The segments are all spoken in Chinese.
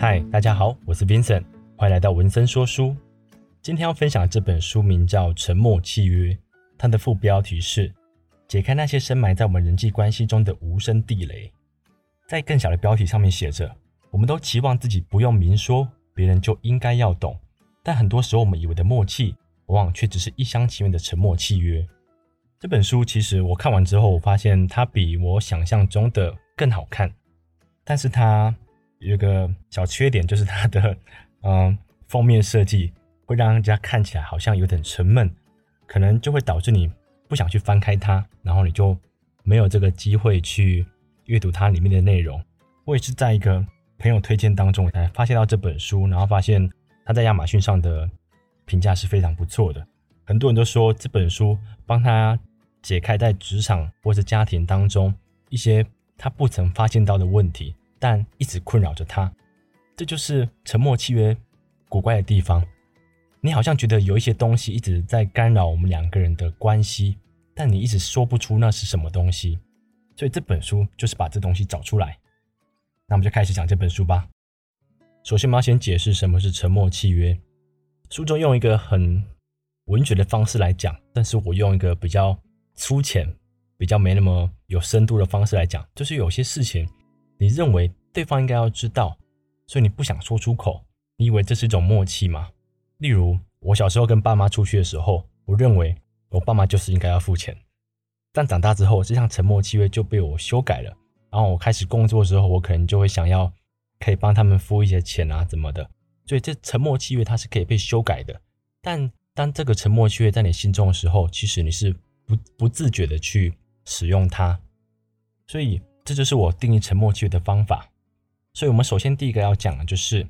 嗨，大家好，我是 Vincent，欢迎来到文森说书。今天要分享的这本书名叫《沉默契约》，它的副标题是“解开那些深埋在我们人际关系中的无声地雷”。在更小的标题上面写着：“我们都期望自己不用明说，别人就应该要懂，但很多时候我们以为的默契，往往却只是一厢情愿的沉默契约。”这本书其实我看完之后，我发现它比我想象中的更好看，但是它有个小缺点，就是它的嗯封面设计会让人家看起来好像有点沉闷，可能就会导致你不想去翻开它，然后你就没有这个机会去阅读它里面的内容。我也是在一个朋友推荐当中才发现到这本书，然后发现它在亚马逊上的评价是非常不错的，很多人都说这本书帮他。解开在职场或是家庭当中一些他不曾发现到的问题，但一直困扰着他。这就是沉默契约古怪的地方。你好像觉得有一些东西一直在干扰我们两个人的关系，但你一直说不出那是什么东西。所以这本书就是把这东西找出来。那我们就开始讲这本书吧。首先，我们要先解释什么是沉默契约。书中用一个很文学的方式来讲，但是我用一个比较。粗浅、比较没那么有深度的方式来讲，就是有些事情，你认为对方应该要知道，所以你不想说出口。你以为这是一种默契吗？例如，我小时候跟爸妈出去的时候，我认为我爸妈就是应该要付钱。但长大之后，这项沉默契约就被我修改了。然后我开始工作的时候，我可能就会想要可以帮他们付一些钱啊，怎么的。所以这沉默契约它是可以被修改的。但当这个沉默契约在你心中的时候，其实你是。不不自觉的去使用它，所以这就是我定义沉默契约的方法。所以，我们首先第一个要讲的就是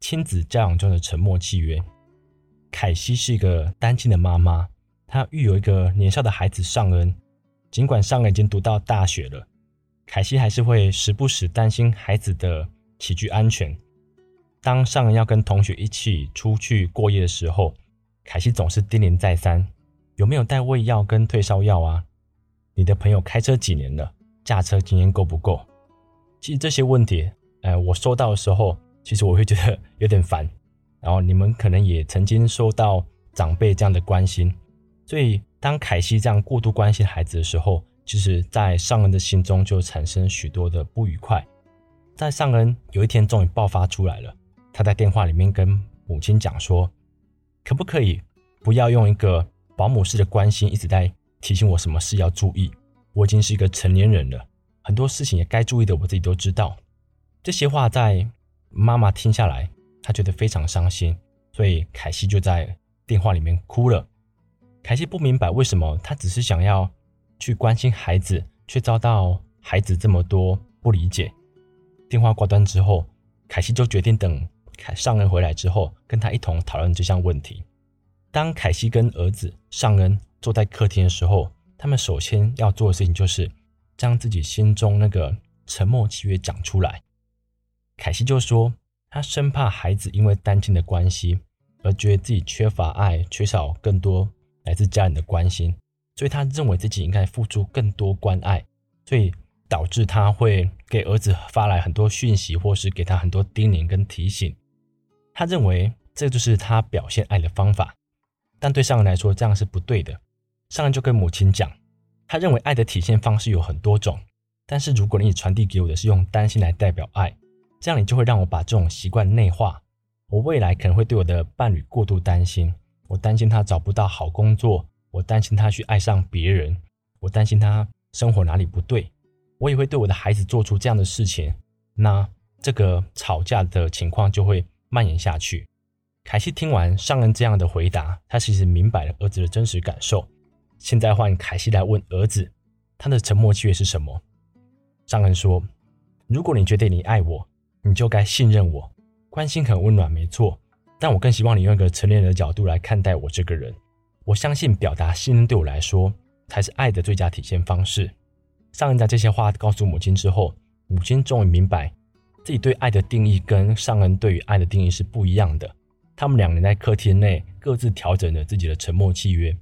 亲子教养中的沉默契约。凯西是一个单亲的妈妈，她育有一个年少的孩子尚恩。尽管尚恩已经读到大学了，凯西还是会时不时担心孩子的起居安全。当尚恩要跟同学一起出去过夜的时候，凯西总是叮咛再三。有没有带胃药跟退烧药啊？你的朋友开车几年了？驾车经验够不够？其实这些问题，呃，我收到的时候，其实我会觉得有点烦。然后你们可能也曾经收到长辈这样的关心，所以当凯西这样过度关心孩子的时候，其实，在尚恩的心中就产生许多的不愉快。在尚恩有一天终于爆发出来了，他在电话里面跟母亲讲说：“可不可以不要用一个？”保姆式的关心一直在提醒我什么事要注意。我已经是一个成年人了，很多事情也该注意的，我自己都知道。这些话在妈妈听下来，她觉得非常伤心，所以凯西就在电话里面哭了。凯西不明白为什么，她只是想要去关心孩子，却遭到孩子这么多不理解。电话挂断之后，凯西就决定等凯尚恩回来之后，跟他一同讨论这项问题。当凯西跟儿子尚恩坐在客厅的时候，他们首先要做的事情就是将自己心中那个沉默契约讲出来。凯西就说，他生怕孩子因为单亲的关系而觉得自己缺乏爱，缺少更多来自家人的关心，所以他认为自己应该付出更多关爱，所以导致他会给儿子发来很多讯息，或是给他很多叮咛跟提醒。他认为这就是他表现爱的方法。但对上人来说，这样是不对的。上恩就跟母亲讲，他认为爱的体现方式有很多种，但是如果你传递给我的是用担心来代表爱，这样你就会让我把这种习惯内化。我未来可能会对我的伴侣过度担心，我担心他找不到好工作，我担心他去爱上别人，我担心他生活哪里不对，我也会对我的孩子做出这样的事情。那这个吵架的情况就会蔓延下去。凯西听完上恩这样的回答，他其实明白了儿子的真实感受。现在换凯西来问儿子，他的沉默契约是什么？尚恩说：“如果你觉得你爱我，你就该信任我。关心很温暖，没错，但我更希望你用一个成年人的角度来看待我这个人。我相信表达信任对我来说才是爱的最佳体现方式。”尚恩在这些话告诉母亲之后，母亲终于明白自己对爱的定义跟尚恩对于爱的定义是不一样的。他们两人在客厅内各自调整了自己的沉默契约。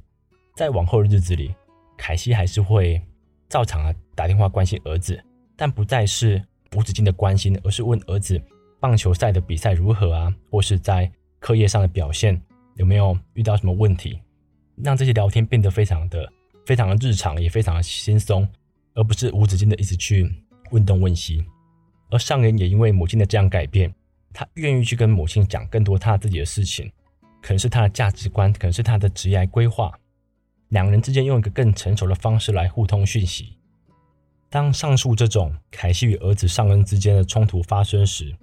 在往后的日子里，凯西还是会照常啊打电话关心儿子，但不再是无止境的关心，而是问儿子棒球赛的比赛如何啊，或是在课业上的表现有没有遇到什么问题，让这些聊天变得非常的、非常的日常，也非常的轻松，而不是无止境的一直去问东问西。而尚恩也因为母亲的这样改变，他愿意去跟母亲讲更多他自己的事情，可能是他的价值观，可能是他的职业规划。两人之间用一个更成熟的方式来互通讯息。当上述这种凯西与儿子尚恩之间的冲突发生时，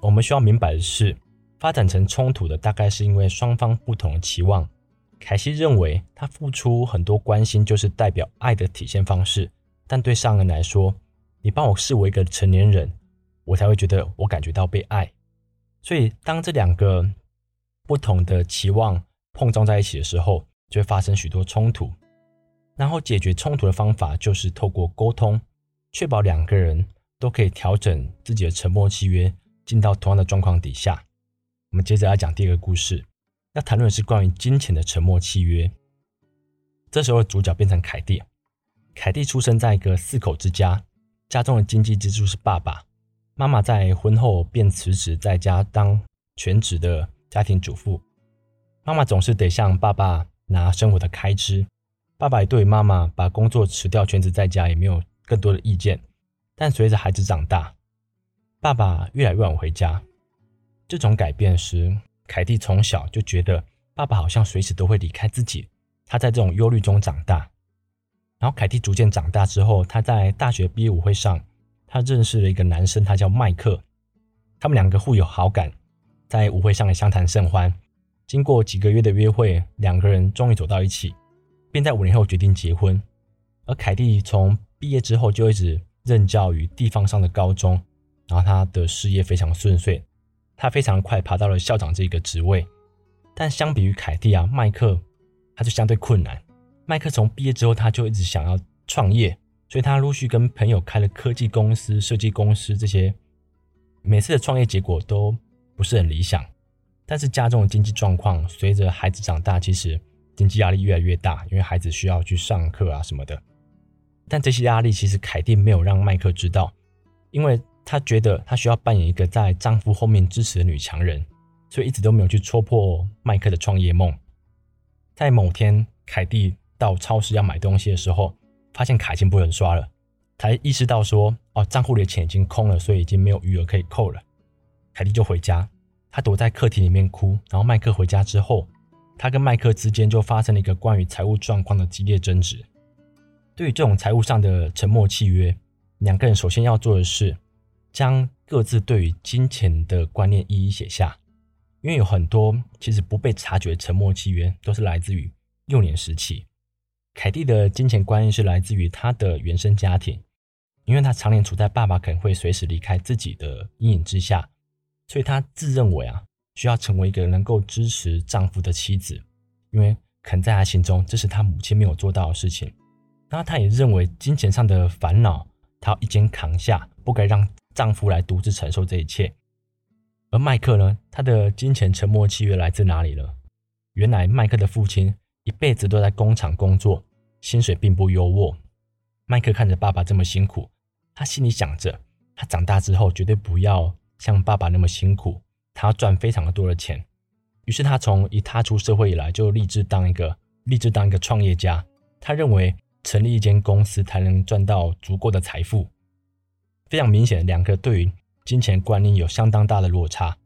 我们需要明白的是，发展成冲突的大概是因为双方不同的期望。凯西认为他付出很多关心就是代表爱的体现方式，但对尚恩来说，你把我视为一个成年人，我才会觉得我感觉到被爱。所以，当这两个不同的期望碰撞在一起的时候，就会发生许多冲突。然后解决冲突的方法就是透过沟通，确保两个人都可以调整自己的沉默契约。进到同样的状况底下，我们接着来讲第二个故事。要谈论的是关于金钱的沉默契约。这时候主角变成凯蒂。凯蒂出生在一个四口之家，家中的经济支柱是爸爸。妈妈在婚后便辞职，在家当全职的家庭主妇。妈妈总是得向爸爸拿生活的开支。爸爸也对妈妈把工作辞掉，全职在家也没有更多的意见。但随着孩子长大，爸爸越来越晚回家，这种改变时，凯蒂从小就觉得爸爸好像随时都会离开自己。他在这种忧虑中长大。然后凯蒂逐渐长大之后，他在大学毕业舞会上，他认识了一个男生，他叫麦克。他们两个互有好感，在舞会上也相谈甚欢。经过几个月的约会，两个人终于走到一起，并在五年后决定结婚。而凯蒂从毕业之后就一直任教于地方上的高中。然后他的事业非常顺遂，他非常快爬到了校长这个职位。但相比于凯蒂啊，麦克他就相对困难。麦克从毕业之后，他就一直想要创业，所以他陆续跟朋友开了科技公司、设计公司这些。每次的创业结果都不是很理想，但是家中的经济状况随着孩子长大，其实经济压力越来越大，因为孩子需要去上课啊什么的。但这些压力其实凯蒂没有让麦克知道，因为。她觉得她需要扮演一个在丈夫后面支持的女强人，所以一直都没有去戳破麦克的创业梦。在某天，凯蒂到超市要买东西的时候，发现卡已经不能刷了，才意识到说：“哦，账户里的钱已经空了，所以已经没有余额可以扣了。”凯蒂就回家，他躲在客厅里面哭。然后麦克回家之后，他跟麦克之间就发生了一个关于财务状况的激烈争执。对于这种财务上的沉默契约，两个人首先要做的是。将各自对于金钱的观念一一写下，因为有很多其实不被察觉的沉默契约，都是来自于幼年时期。凯蒂的金钱观念是来自于她的原生家庭，因为她常年处在爸爸可能会随时离开自己的阴影之下，所以她自认为啊，需要成为一个能够支持丈夫的妻子，因为肯在她心中这是她母亲没有做到的事情。然后她也认为金钱上的烦恼，她要一肩扛下，不该让。丈夫来独自承受这一切，而麦克呢？他的金钱沉默契约来自哪里呢？原来麦克的父亲一辈子都在工厂工作，薪水并不优渥。麦克看着爸爸这么辛苦，他心里想着，他长大之后绝对不要像爸爸那么辛苦，他赚非常的多的钱。于是他从一踏出社会以来，就立志当一个立志当一个创业家。他认为成立一间公司才能赚到足够的财富。非常明显，两个对于金钱观念有相当大的落差。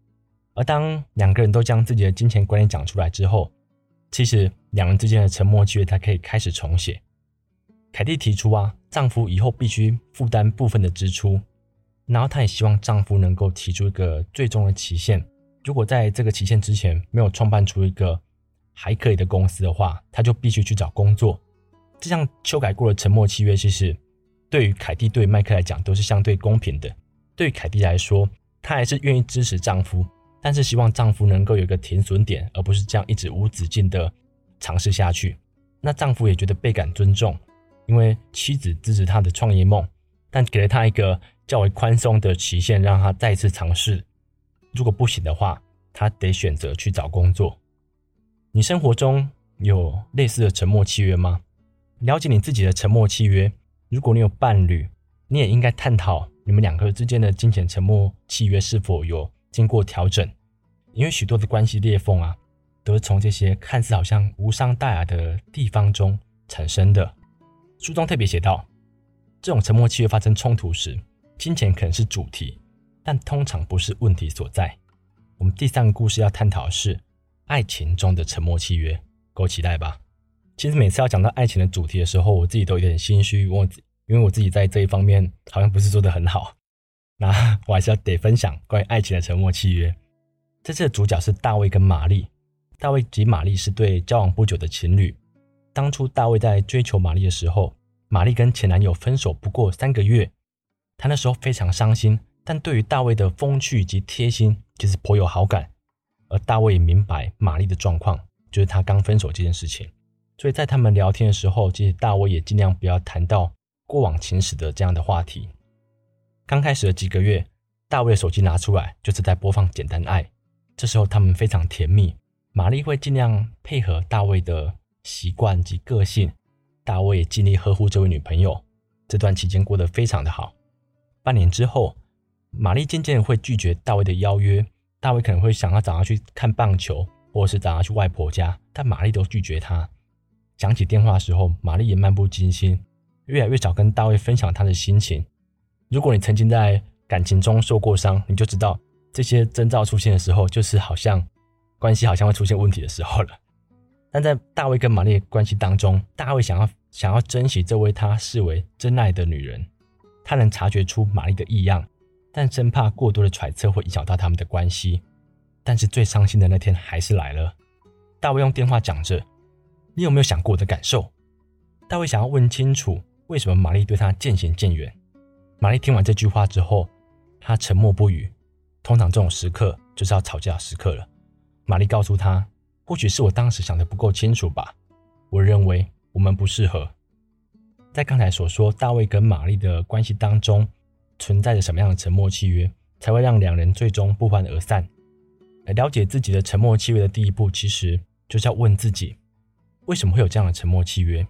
而当两个人都将自己的金钱观念讲出来之后，其实两人之间的沉默契约才可以开始重写。凯蒂提出啊，丈夫以后必须负担部分的支出，然后她也希望丈夫能够提出一个最终的期限。如果在这个期限之前没有创办出一个还可以的公司的话，她就必须去找工作。这项修改过的沉默契约，其实。对于凯蒂对麦克来讲都是相对公平的。对于凯蒂来说，她还是愿意支持丈夫，但是希望丈夫能够有一个停损点，而不是这样一直无止境的尝试下去。那丈夫也觉得倍感尊重，因为妻子支持他的创业梦，但给了他一个较为宽松的期限，让他再次尝试。如果不行的话，他得选择去找工作。你生活中有类似的沉默契约吗？了解你自己的沉默契约。如果你有伴侣，你也应该探讨你们两个之间的金钱沉默契约是否有经过调整？因为许多的关系裂缝啊，都是从这些看似好像无伤大雅的地方中产生的。书中特别写道，这种沉默契约发生冲突时，金钱可能是主题，但通常不是问题所在。我们第三个故事要探讨的是爱情中的沉默契约，够期待吧？其实每次要讲到爱情的主题的时候，我自己都有点心虚，我因为我自己在这一方面好像不是做得很好。那我还是要得分享关于爱情的沉默契约。这次的主角是大卫跟玛丽。大卫及玛丽是对交往不久的情侣。当初大卫在追求玛丽的时候，玛丽跟前男友分手不过三个月，他那时候非常伤心，但对于大卫的风趣以及贴心，其实颇有好感。而大卫也明白玛丽的状况，就是他刚分手这件事情，所以在他们聊天的时候，其实大卫也尽量不要谈到过往情史的这样的话题。刚开始的几个月，大卫的手机拿出来就是在播放《简单爱》。这时候他们非常甜蜜，玛丽会尽量配合大卫的习惯及个性，大卫尽力呵护这位女朋友。这段期间过得非常的好。半年之后，玛丽渐渐会拒绝大卫的邀约，大卫可能会想要找她去看棒球，或者是找她去外婆家，但玛丽都拒绝他。讲起电话的时候，玛丽也漫不经心，越来越少跟大卫分享她的心情。如果你曾经在感情中受过伤，你就知道。这些征兆出现的时候，就是好像关系好像会出现问题的时候了。但在大卫跟玛丽的关系当中，大卫想要想要珍惜这位他视为真爱的女人，他能察觉出玛丽的异样，但生怕过多的揣测会影响到他们的关系。但是最伤心的那天还是来了。大卫用电话讲着：“你有没有想过我的感受？”大卫想要问清楚为什么玛丽对他渐行渐远。玛丽听完这句话之后，她沉默不语。通常这种时刻就是要吵架时刻了。玛丽告诉他：“或许是我当时想的不够清楚吧。我认为我们不适合。”在刚才所说，大卫跟玛丽的关系当中存在着什么样的沉默契约，才会让两人最终不欢而散？来了解自己的沉默契约的第一步，其实就是要问自己：为什么会有这样的沉默契约？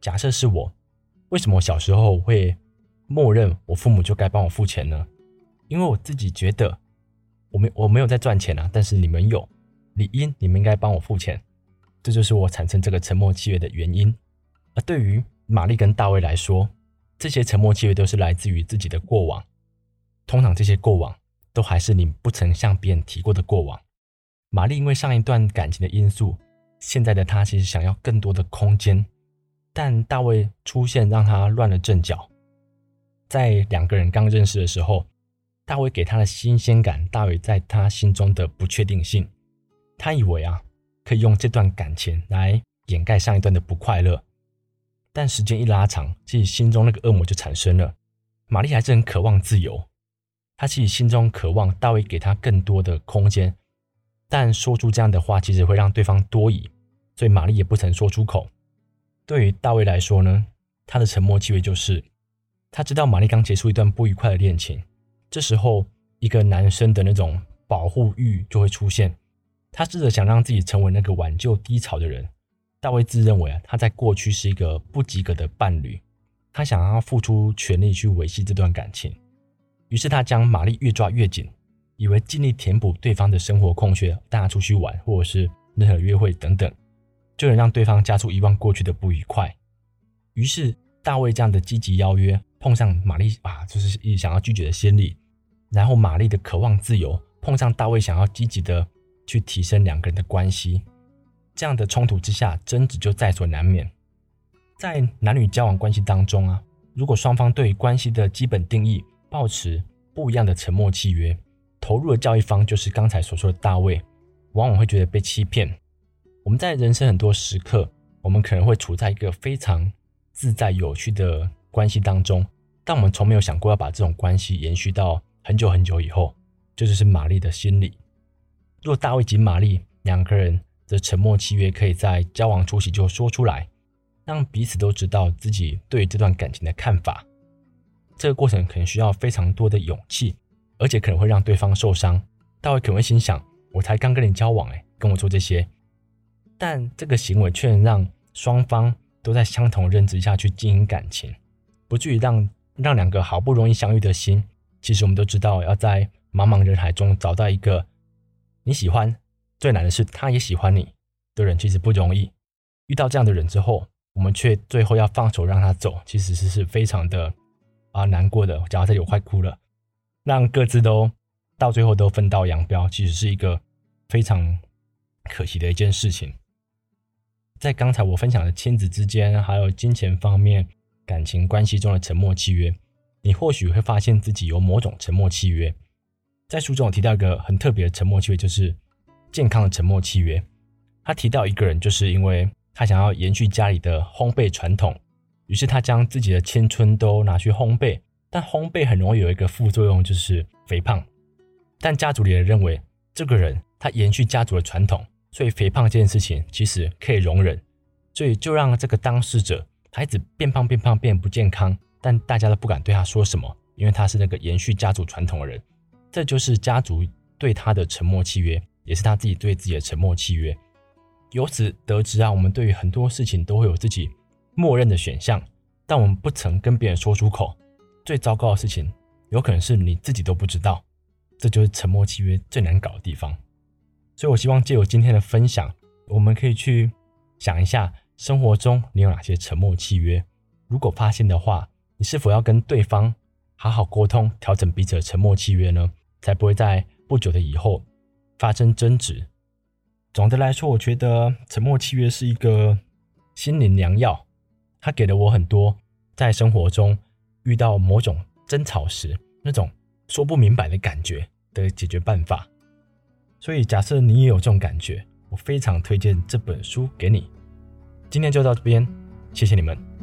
假设是我，为什么小时候会默认我父母就该帮我付钱呢？因为我自己觉得，我没我没有在赚钱啊，但是你们有，理应你们应该帮我付钱，这就是我产生这个沉默契约的原因。而对于玛丽跟大卫来说，这些沉默契约都是来自于自己的过往，通常这些过往都还是你不曾向别人提过的过往。玛丽因为上一段感情的因素，现在的她其实想要更多的空间，但大卫出现让她乱了阵脚。在两个人刚认识的时候。大卫给她的新鲜感大于在他心中的不确定性。他以为啊，可以用这段感情来掩盖上一段的不快乐。但时间一拉长，自己心中那个恶魔就产生了。玛丽还是很渴望自由，她自己心中渴望大卫给她更多的空间。但说出这样的话，其实会让对方多疑，所以玛丽也不曾说出口。对于大卫来说呢，他的沉默气味就是，他知道玛丽刚结束一段不愉快的恋情。这时候，一个男生的那种保护欲就会出现。他试着想让自己成为那个挽救低潮的人。大卫自认为啊，他在过去是一个不及格的伴侣，他想要付出全力去维系这段感情。于是他将玛丽越抓越紧，以为尽力填补对方的生活空缺，带她出去玩，或者是任何约会等等，就能让对方加速遗忘过去的不愉快。于是大卫这样的积极邀约。碰上玛丽啊，就是一想要拒绝的心理，然后玛丽的渴望自由，碰上大卫想要积极的去提升两个人的关系，这样的冲突之下，争执就在所难免。在男女交往关系当中啊，如果双方对关系的基本定义保持不一样的沉默契约，投入的交易方就是刚才所说的大卫，往往会觉得被欺骗。我们在人生很多时刻，我们可能会处在一个非常自在有趣的关系当中。但我们从没有想过要把这种关系延续到很久很久以后，这就是玛丽的心理。若大卫及玛丽两个人的沉默契约可以在交往初期就说出来，让彼此都知道自己对这段感情的看法，这个过程可能需要非常多的勇气，而且可能会让对方受伤。大卫可能会心想：“我才刚跟你交往，哎，跟我做这些。”但这个行为却能让双方都在相同认知下去经营感情，不至于让。让两个好不容易相遇的心，其实我们都知道，要在茫茫人海中找到一个你喜欢，最难的是他也喜欢你的人，其实不容易。遇到这样的人之后，我们却最后要放手让他走，其实是是非常的啊难过的。讲到这里，我快哭了。让各自都到最后都分道扬镳，其实是一个非常可惜的一件事情。在刚才我分享的亲子之间，还有金钱方面、感情关系中的沉默契约，你或许会发现自己有某种沉默契约。在书中有提到一个很特别的沉默契约，就是健康的沉默契约。他提到一个人，就是因为他想要延续家里的烘焙传统，于是他将自己的青春都拿去烘焙。但烘焙很容易有一个副作用，就是肥胖。但家族里人认为，这个人他延续家族的传统。所以肥胖这件事情其实可以容忍，所以就让这个当事者孩子变胖变胖变不健康，但大家都不敢对他说什么，因为他是那个延续家族传统的人。这就是家族对他的沉默契约，也是他自己对自己的沉默契约。由此得知啊，我们对于很多事情都会有自己默认的选项，但我们不曾跟别人说出口。最糟糕的事情，有可能是你自己都不知道。这就是沉默契约最难搞的地方。所以，我希望借由今天的分享，我们可以去想一下，生活中你有哪些沉默契约？如果发现的话，你是否要跟对方好好沟通，调整彼此的沉默契约呢？才不会在不久的以后发生争执。总的来说，我觉得沉默契约是一个心灵良药，它给了我很多在生活中遇到某种争吵时那种说不明白的感觉的解决办法。所以，假设你也有这种感觉，我非常推荐这本书给你。今天就到这边，谢谢你们。